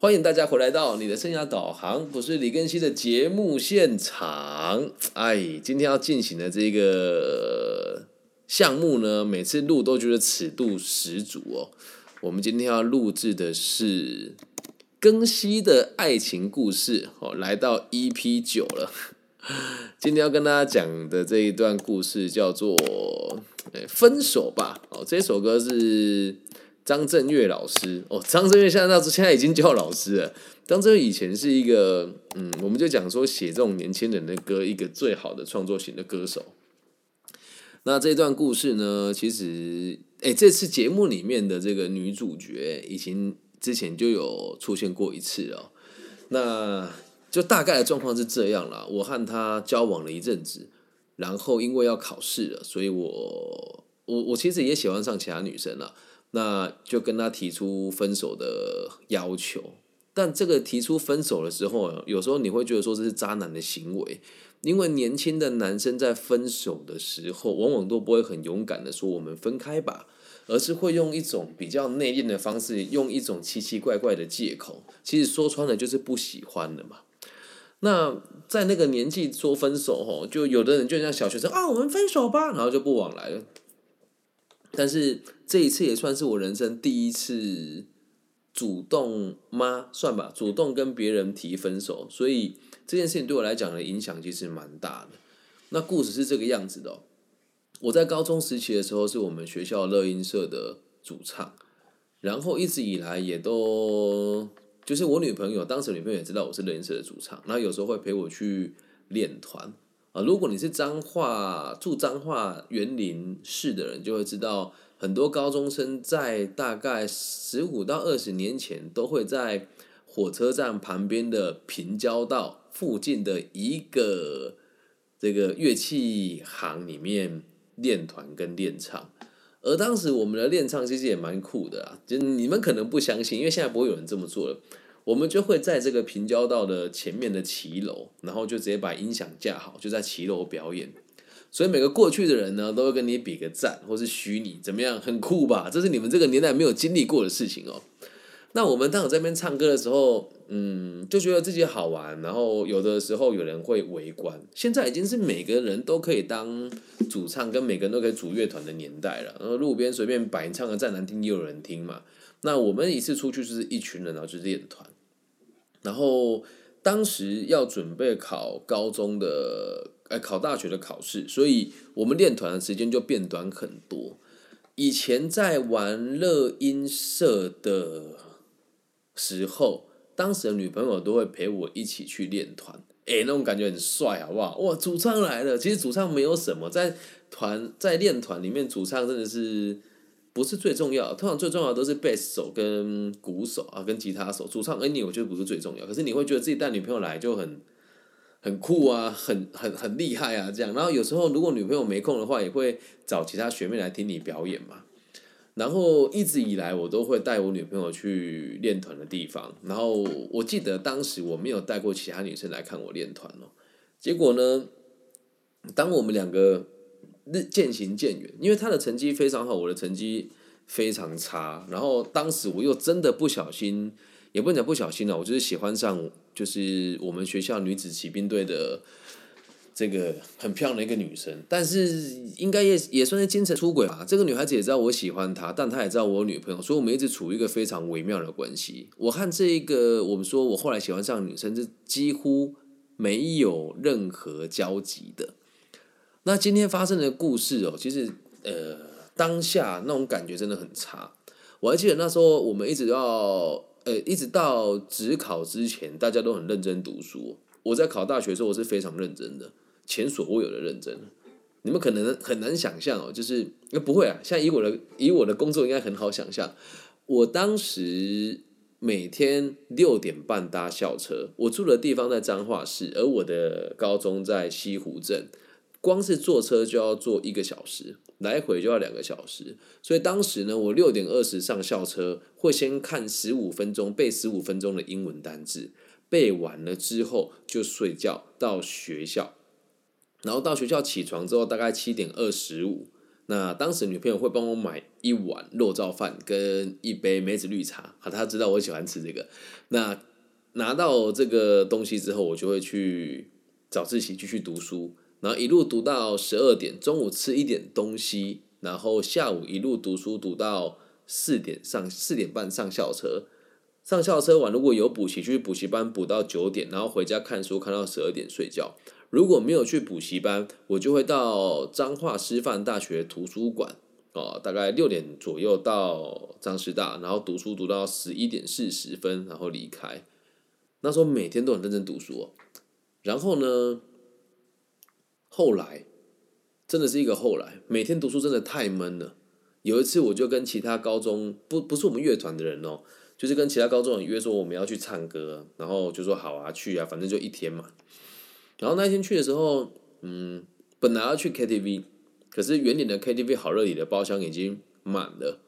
欢迎大家回来到你的生涯导航，我是李根熙的节目现场。哎，今天要进行的这个项目呢，每次录都觉得尺度十足哦。我们今天要录制的是更熙的爱情故事哦，来到 EP 九了。今天要跟大家讲的这一段故事叫做《分手吧》哦，这首歌是。张震岳老师哦，张震岳现在到现在已经叫老师了。张震岳以前是一个，嗯，我们就讲说写这种年轻人的歌，一个最好的创作型的歌手。那这段故事呢，其实，哎，这次节目里面的这个女主角，已经之前就有出现过一次了。那就大概的状况是这样了。我和她交往了一阵子，然后因为要考试了，所以我，我，我其实也喜欢上其他女生了。那就跟他提出分手的要求，但这个提出分手的时候，有时候你会觉得说这是渣男的行为，因为年轻的男生在分手的时候，往往都不会很勇敢的说我们分开吧，而是会用一种比较内敛的方式，用一种奇奇怪怪的借口，其实说穿了就是不喜欢了嘛。那在那个年纪说分手，吼，就有的人就像小学生啊，我们分手吧，然后就不往来了。但是这一次也算是我人生第一次主动吗？算吧，主动跟别人提分手，所以这件事情对我来讲的影响其实蛮大的。那故事是这个样子的：我在高中时期的时候，是我们学校乐音社的主唱，然后一直以来也都就是我女朋友，当时女朋友也知道我是乐音社的主唱，然后有时候会陪我去练团。啊，如果你是彰化住彰化园林市的人，就会知道很多高中生在大概十五到二十年前，都会在火车站旁边的平交道附近的一个这个乐器行里面练团跟练唱。而当时我们的练唱其实也蛮酷的啊，就你们可能不相信，因为现在不会有人这么做了。我们就会在这个平交道的前面的骑楼，然后就直接把音响架好，就在骑楼表演。所以每个过去的人呢，都会跟你比个赞，或是虚拟怎么样，很酷吧？这是你们这个年代没有经历过的事情哦。那我们当时在那边唱歌的时候，嗯，就觉得自己好玩，然后有的时候有人会围观。现在已经是每个人都可以当主唱，跟每个人都可以组乐团的年代了。然后路边随便摆唱的再难听也有人听嘛。那我们一次出去就是一群人，然后就是练团。然后当时要准备考高中的，哎，考大学的考试，所以我们练团的时间就变短很多。以前在玩乐音社的时候，当时的女朋友都会陪我一起去练团，哎，那种感觉很帅，好不好？哇，主唱来了！其实主唱没有什么，在团在练团里面，主唱真的是。不是最重要，通常最重要的都是贝斯手跟鼓手啊，跟吉他手。主唱恩尼我觉得不是最重要，可是你会觉得自己带女朋友来就很很酷啊，很很很厉害啊，这样。然后有时候如果女朋友没空的话，也会找其他学妹来听你表演嘛。然后一直以来我都会带我女朋友去练团的地方。然后我记得当时我没有带过其他女生来看我练团哦。结果呢，当我们两个。日渐行渐远，因为他的成绩非常好，我的成绩非常差。然后当时我又真的不小心，也不能讲不小心了，我就是喜欢上就是我们学校女子骑兵队的这个很漂亮的一个女生。但是应该也也算是精神出轨吧。这个女孩子也知道我喜欢她，但她也知道我有女朋友，所以我们一直处于一个非常微妙的关系。我和这一个我们说我后来喜欢上女生是几乎没有任何交集的。那今天发生的故事哦，其实呃当下那种感觉真的很差。我还记得那时候我们一直要呃一直到职考之前，大家都很认真读书。我在考大学的时候，我是非常认真的，前所未有的认真。你们可能很难想象哦，就是不会啊，像以我的以我的工作应该很好想象。我当时每天六点半搭校车，我住的地方在彰化市，而我的高中在西湖镇。光是坐车就要坐一个小时，来回就要两个小时，所以当时呢，我六点二十上校车，会先看十五分钟，背十五分钟的英文单字，背完了之后就睡觉到学校，然后到学校起床之后，大概七点二十五那当时女朋友会帮我买一碗肉燥饭跟一杯梅子绿茶，好，她知道我喜欢吃这个。那拿到这个东西之后，我就会去早自习继续读书，然后一路读到十二点，中午吃一点东西，然后下午一路读书读到四点上四点半上校车，上校车完如果有补习，去补习班补到九点，然后回家看书看到十二点睡觉。如果没有去补习班，我就会到彰化师范大学图书馆哦，大概六点左右到彰师大，然后读书读到十一点四十分，然后离开。那时候每天都很认真读书哦。然后呢，后来真的是一个后来，每天读书真的太闷了。有一次我就跟其他高中不不是我们乐团的人哦，就是跟其他高中人约说我们要去唱歌，然后就说好啊去啊，反正就一天嘛。然后那一天去的时候，嗯，本来要去 KTV，可是原点的 KTV 好乐里的包厢已经满了，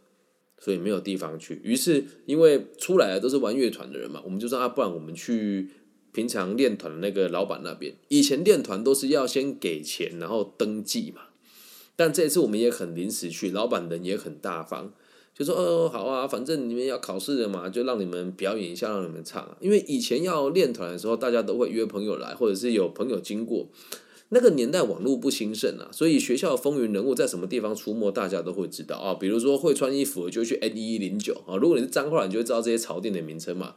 所以没有地方去。于是因为出来的都是玩乐团的人嘛，我们就说啊，不然我们去平常练团的那个老板那边。以前练团都是要先给钱，然后登记嘛。但这次我们也很临时去，老板人也很大方。就说哦好啊，反正你们要考试的嘛，就让你们表演一下，让你们唱。因为以前要练团的时候，大家都会约朋友来，或者是有朋友经过。那个年代网络不兴盛啊，所以学校风云人物在什么地方出没，大家都会知道啊。比如说会穿衣服就去 N 一零九啊，如果你是脏话，你就会知道这些潮店的名称嘛。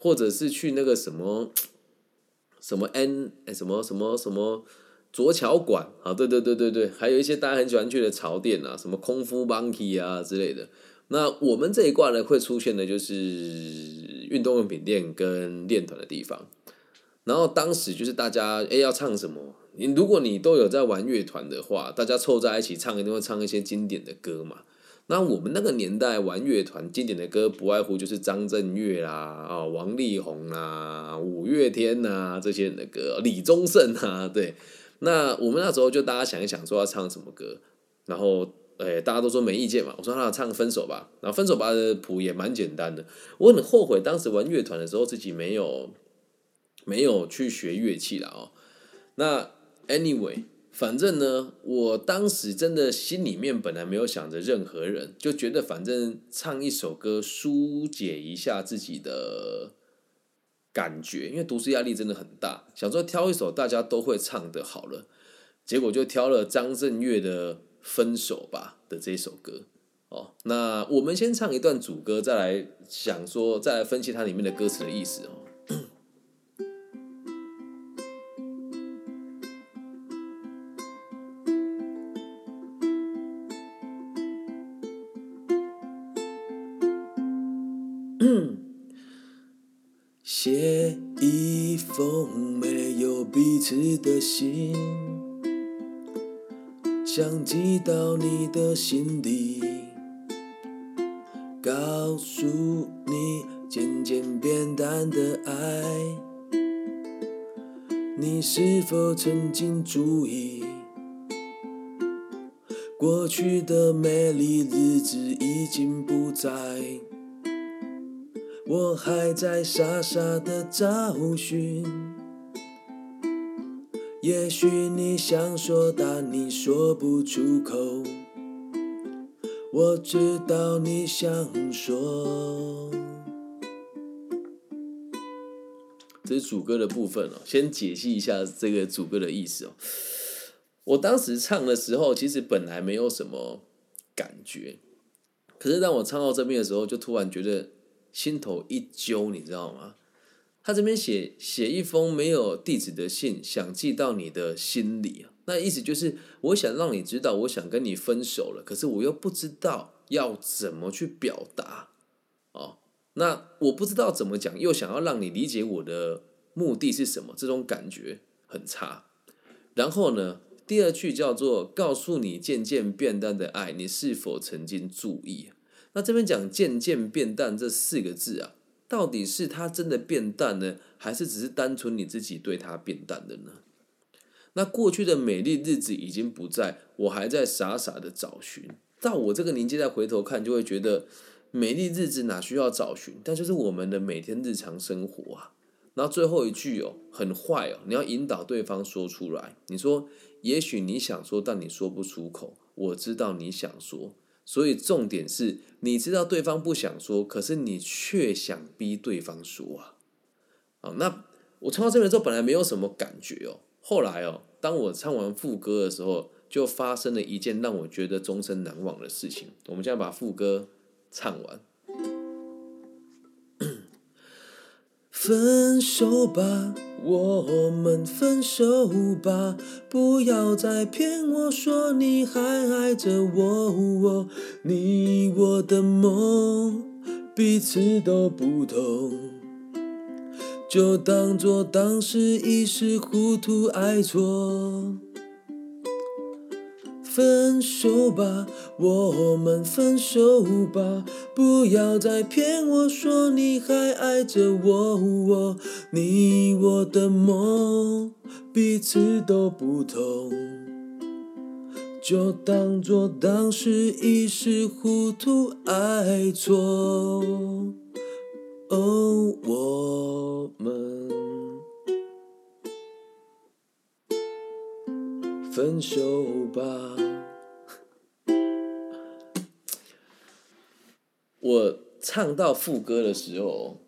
或者是去那个什么什么 N 什么什么什么卓桥馆啊，对对对对对，还有一些大家很喜欢去的潮店啊，什么空夫 Monkey 啊之类的。那我们这一挂呢，会出现的就是运动用品店跟练团的地方。然后当时就是大家哎要唱什么？你如果你都有在玩乐团的话，大家凑在一起唱，一定会唱一些经典的歌嘛。那我们那个年代玩乐团经典的歌，不外乎就是张震岳啦、啊王力宏啦、五月天呐这些人的歌，李宗盛啊，对。那我们那时候就大家想一想，说要唱什么歌，然后。哎，大家都说没意见嘛。我说那唱分手吧，然后分手吧的谱也蛮简单的。我很后悔当时玩乐团的时候自己没有没有去学乐器了哦。那 anyway，反正呢，我当时真的心里面本来没有想着任何人，就觉得反正唱一首歌疏解一下自己的感觉，因为读书压力真的很大，想说挑一首大家都会唱的好了，结果就挑了张震岳的。分手吧的这首歌哦，那我们先唱一段主歌，再来想说，再来分析它里面的歌词的意思哦。写一封没有彼此的信。想寄到你的心里，告诉你渐渐变淡的爱，你是否曾经注意，过去的美丽日子已经不在，我还在傻傻的找寻。也许你想说，但你说不出口。我知道你想说。这是主歌的部分哦，先解析一下这个主歌的意思哦。我当时唱的时候，其实本来没有什么感觉，可是当我唱到这边的时候，就突然觉得心头一揪，你知道吗？他这边写写一封没有地址的信，想寄到你的心里那意思就是我想让你知道，我想跟你分手了，可是我又不知道要怎么去表达哦。那我不知道怎么讲，又想要让你理解我的目的是什么，这种感觉很差。然后呢，第二句叫做告诉你渐渐变淡的爱，你是否曾经注意？那这边讲渐渐变淡这四个字啊。到底是它真的变淡呢，还是只是单纯你自己对它变淡的呢？那过去的美丽日子已经不在，我还在傻傻的找寻。到我这个年纪再回头看，就会觉得美丽日子哪需要找寻？但就是我们的每天日常生活啊。然后最后一句哦，很坏哦，你要引导对方说出来。你说，也许你想说，但你说不出口。我知道你想说，所以重点是你知道对方不想说，可是你却想逼对方说啊。好，那我唱到这边之后，本来没有什么感觉哦，后来哦，当我唱完副歌的时候，就发生了一件让我觉得终身难忘的事情。我们现在把副歌唱完。分手吧，我们分手吧，不要再骗我说你还爱着我。你我的梦彼此都不同，就当作当时一时糊涂爱错。分手吧，我们分手吧，不要再骗我说你还爱着我。我你我的梦彼此都不同，就当作当时一时糊涂爱错。哦，我们。分手吧。我唱到副歌的时候，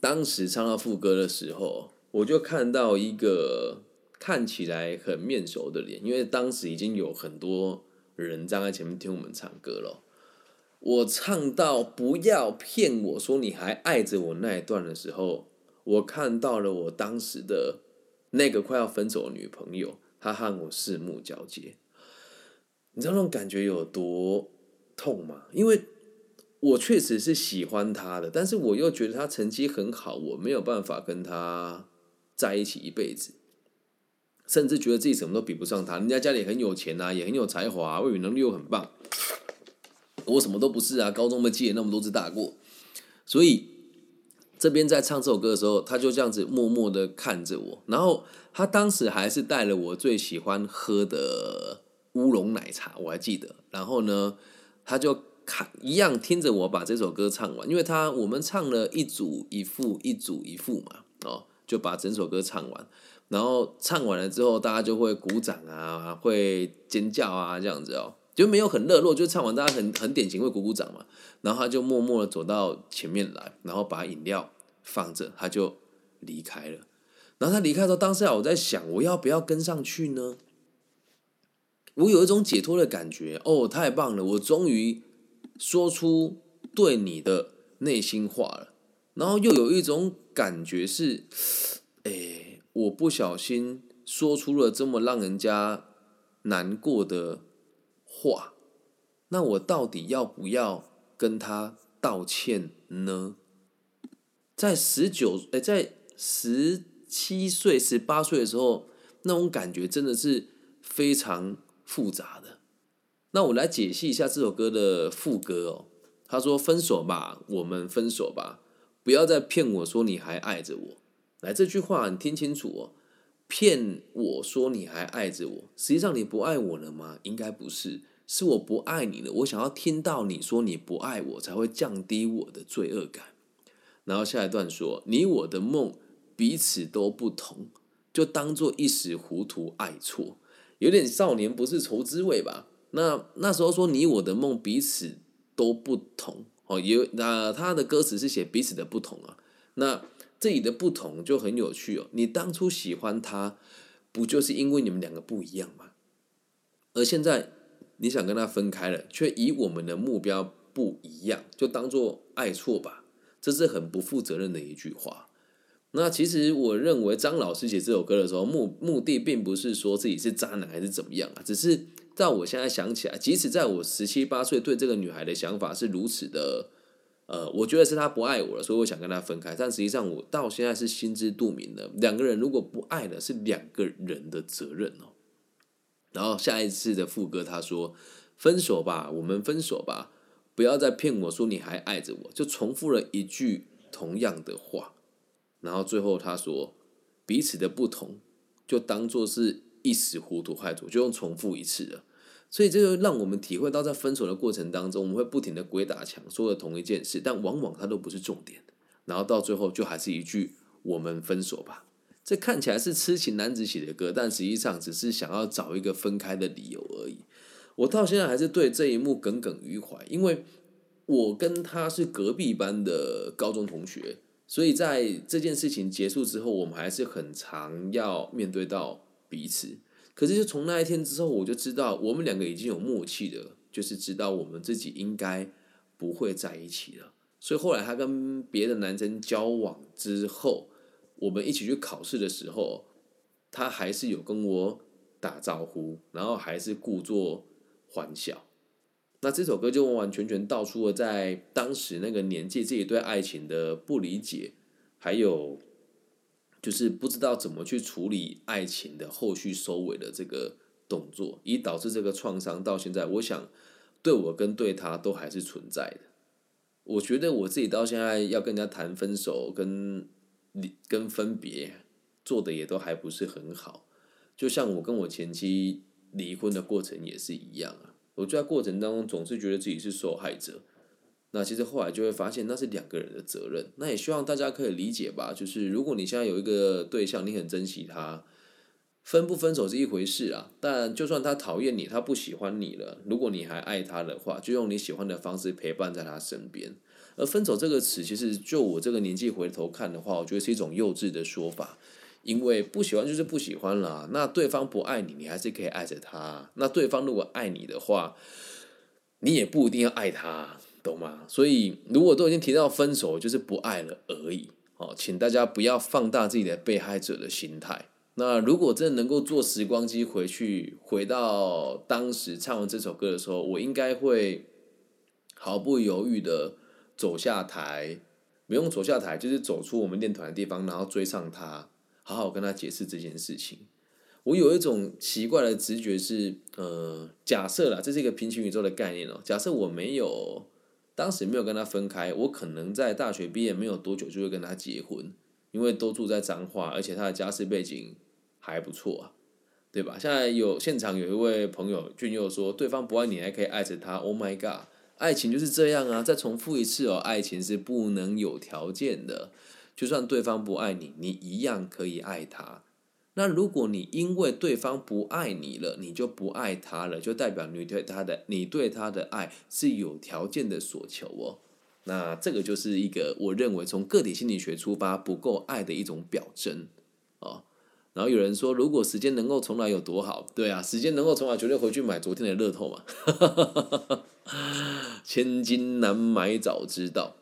当时唱到副歌的时候，我就看到一个看起来很面熟的脸，因为当时已经有很多人站在前面听我们唱歌了。我唱到不要骗我说你还爱着我那一段的时候，我看到了我当时的那个快要分手的女朋友。他和我四目交接，你知道那种感觉有多痛吗？因为我确实是喜欢他的，但是我又觉得他成绩很好，我没有办法跟他在一起一辈子，甚至觉得自己什么都比不上他。人家家里很有钱啊，也很有才华，外语能力又很棒，我什么都不是啊。高中没记那么多次大过，所以。这边在唱这首歌的时候，他就这样子默默的看着我，然后他当时还是带了我最喜欢喝的乌龙奶茶，我还记得。然后呢，他就看一样听着我把这首歌唱完，因为他我们唱了一组一副，一组一副嘛，哦，就把整首歌唱完。然后唱完了之后，大家就会鼓掌啊，会尖叫啊，这样子哦。就没有很热络，就唱完大家很很典型会鼓鼓掌嘛，然后他就默默的走到前面来，然后把饮料放着，他就离开了。然后他离开的时候，当时我在想，我要不要跟上去呢？我有一种解脱的感觉，哦，太棒了，我终于说出对你的内心话了。然后又有一种感觉是，哎，我不小心说出了这么让人家难过的。话，那我到底要不要跟他道歉呢？在十九哎，在十七岁、十八岁的时候，那种感觉真的是非常复杂的。那我来解析一下这首歌的副歌哦。他说：“分手吧，我们分手吧，不要再骗我说你还爱着我。”来，这句话你听清楚哦。骗我说你还爱着我，实际上你不爱我了吗？应该不是。是我不爱你了，我想要听到你说你不爱我，才会降低我的罪恶感。然后下一段说，你我的梦彼此都不同，就当做一时糊涂爱错，有点少年不是愁滋味吧？那那时候说你我的梦彼此都不同，哦，有那他的歌词是写彼此的不同啊。那这里的不同就很有趣哦。你当初喜欢他，不就是因为你们两个不一样吗？而现在。你想跟他分开了，却以我们的目标不一样，就当做爱错吧，这是很不负责任的一句话。那其实我认为张老师写这首歌的时候，目目的并不是说自己是渣男还是怎么样啊，只是在我现在想起来，即使在我十七八岁对这个女孩的想法是如此的，呃，我觉得是她不爱我了，所以我想跟她分开。但实际上我到现在是心知肚明的，两个人如果不爱了，是两个人的责任哦。然后下一次的副歌，他说：“分手吧，我们分手吧，不要再骗我说你还爱着我。”就重复了一句同样的话。然后最后他说：“彼此的不同，就当做是一时糊涂害处，就用重复一次了。”所以这就让我们体会到，在分手的过程当中，我们会不停的鬼打墙，说了同一件事，但往往它都不是重点。然后到最后，就还是一句“我们分手吧”。这看起来是痴情男子写的歌，但实际上只是想要找一个分开的理由而已。我到现在还是对这一幕耿耿于怀，因为我跟他是隔壁班的高中同学，所以在这件事情结束之后，我们还是很常要面对到彼此。可是就从那一天之后，我就知道我们两个已经有默契的，就是知道我们自己应该不会在一起了。所以后来他跟别的男生交往之后，我们一起去考试的时候，他还是有跟我打招呼，然后还是故作。欢笑，那这首歌就完完全全道出了在当时那个年纪自己对爱情的不理解，还有就是不知道怎么去处理爱情的后续收尾的这个动作，以导致这个创伤到现在，我想对我跟对他都还是存在的。我觉得我自己到现在要跟人家谈分手、跟离、跟分别，做的也都还不是很好。就像我跟我前妻。离婚的过程也是一样啊，我在过程当中总是觉得自己是受害者，那其实后来就会发现那是两个人的责任，那也希望大家可以理解吧。就是如果你现在有一个对象，你很珍惜他，分不分手是一回事啊，但就算他讨厌你，他不喜欢你了，如果你还爱他的话，就用你喜欢的方式陪伴在他身边。而分手这个词，其实就我这个年纪回头看的话，我觉得是一种幼稚的说法。因为不喜欢就是不喜欢了，那对方不爱你，你还是可以爱着他。那对方如果爱你的话，你也不一定要爱他，懂吗？所以如果都已经提到分手，就是不爱了而已。哦，请大家不要放大自己的被害者的心态。那如果真的能够坐时光机回去，回到当时唱完这首歌的时候，我应该会毫不犹豫的走下台，不用走下台，就是走出我们练团的地方，然后追上他。好好跟他解释这件事情。我有一种奇怪的直觉是，呃，假设啦，这是一个平行宇宙的概念哦。假设我没有当时没有跟他分开，我可能在大学毕业没有多久就会跟他结婚，因为都住在彰化，而且他的家世背景还不错啊，对吧？现在有现场有一位朋友俊佑说，对方不爱你还可以爱着他，Oh my god，爱情就是这样啊！再重复一次哦，爱情是不能有条件的。就算对方不爱你，你一样可以爱他。那如果你因为对方不爱你了，你就不爱他了，就代表你对他的你对他的爱是有条件的所求哦。那这个就是一个我认为从个体心理学出发不够爱的一种表征哦。然后有人说，如果时间能够重来有多好？对啊，时间能够重来，绝对回去买昨天的乐透嘛。千金难买早知道，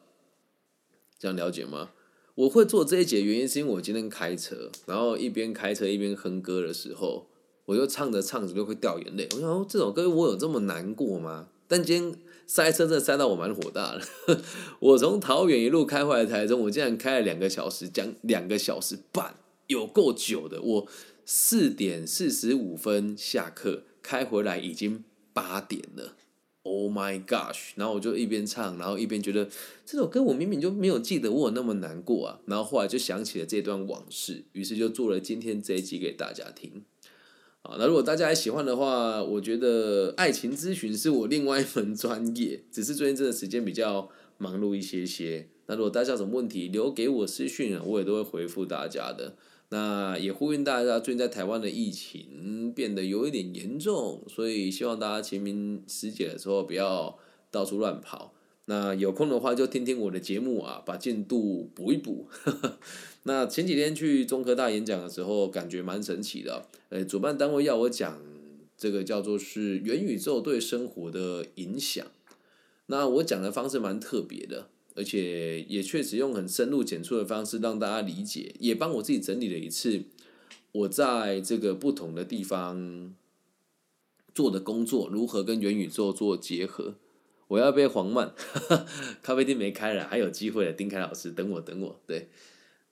这样了解吗？我会做这一节原因是因为我今天开车，然后一边开车一边哼歌的时候，我就唱着唱着就会掉眼泪。我想，这首歌我有这么难过吗？但今天塞车真的塞到我蛮火大的。我从桃园一路开回来台中，我竟然开了两个小时，将两个小时半，有够久的。我四点四十五分下课，开回来已经八点了。Oh my gosh！然后我就一边唱，然后一边觉得这首歌我明明就没有记得我有那么难过啊。然后后来就想起了这段往事，于是就做了今天这一集给大家听。啊，那如果大家还喜欢的话，我觉得爱情咨询是我另外一门专业，只是最近这段时间比较忙碌一些些。那如果大家有什么问题，留给我私讯啊，我也都会回复大家的。那也呼吁大家，最近在台湾的疫情变得有一点严重，所以希望大家清明时节的时候不要到处乱跑。那有空的话就听听我的节目啊，把进度补一补。那前几天去中科大演讲的时候，感觉蛮神奇的。呃，主办单位要我讲这个叫做是元宇宙对生活的影响。那我讲的方式蛮特别的。而且也确实用很深入浅出的方式让大家理解，也帮我自己整理了一次我在这个不同的地方做的工作如何跟元宇宙做结合。我要被黄曼 咖啡店没开了，还有机会的，丁凯老师等我等我。对，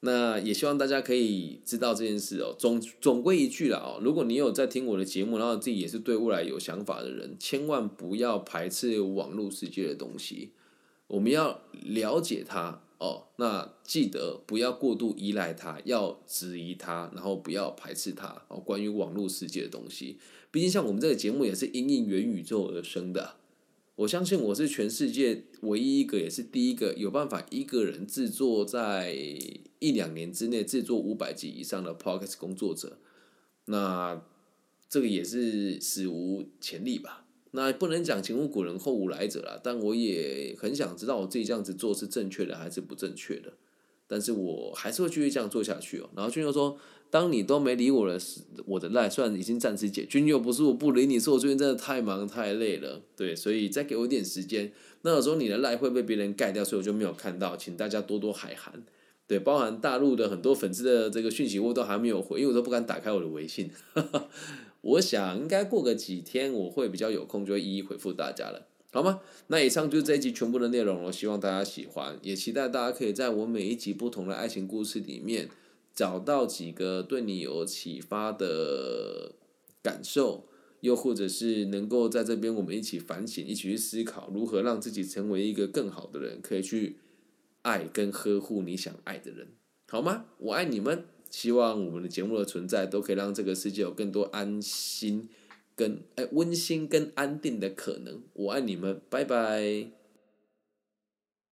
那也希望大家可以知道这件事哦。总总归一句了哦，如果你有在听我的节目，然后自己也是对未来有想法的人，千万不要排斥网络世界的东西。我们要了解它哦，那记得不要过度依赖它，要质疑它，然后不要排斥它哦。关于网络世界的东西，毕竟像我们这个节目也是因应元宇宙而生的。我相信我是全世界唯一一个，也是第一个有办法一个人制作在一两年之内制作五百集以上的 podcast 工作者。那这个也是史无前例吧。那不能讲前无古人后无来者啦，但我也很想知道我自己这样子做是正确的还是不正确的。但是我还是会继续这样做下去哦。然后君又说：“当你都没理我了，我的赖虽然已经暂时解，君又不是我不理你，是我最近真的太忙太累了。对，所以再给我一点时间。那有时候你的赖会被别人盖掉，所以我就没有看到，请大家多多海涵。对，包含大陆的很多粉丝的这个讯息，我都还没有回，因为我都不敢打开我的微信。我想应该过个几天，我会比较有空，就会一一回复大家了，好吗？那以上就是这一集全部的内容了，希望大家喜欢，也期待大家可以在我每一集不同的爱情故事里面找到几个对你有启发的感受，又或者是能够在这边我们一起反省，一起去思考如何让自己成为一个更好的人，可以去爱跟呵护你想爱的人，好吗？我爱你们。希望我们的节目的存在，都可以让这个世界有更多安心、跟哎温馨跟安定的可能。我爱你们，拜拜。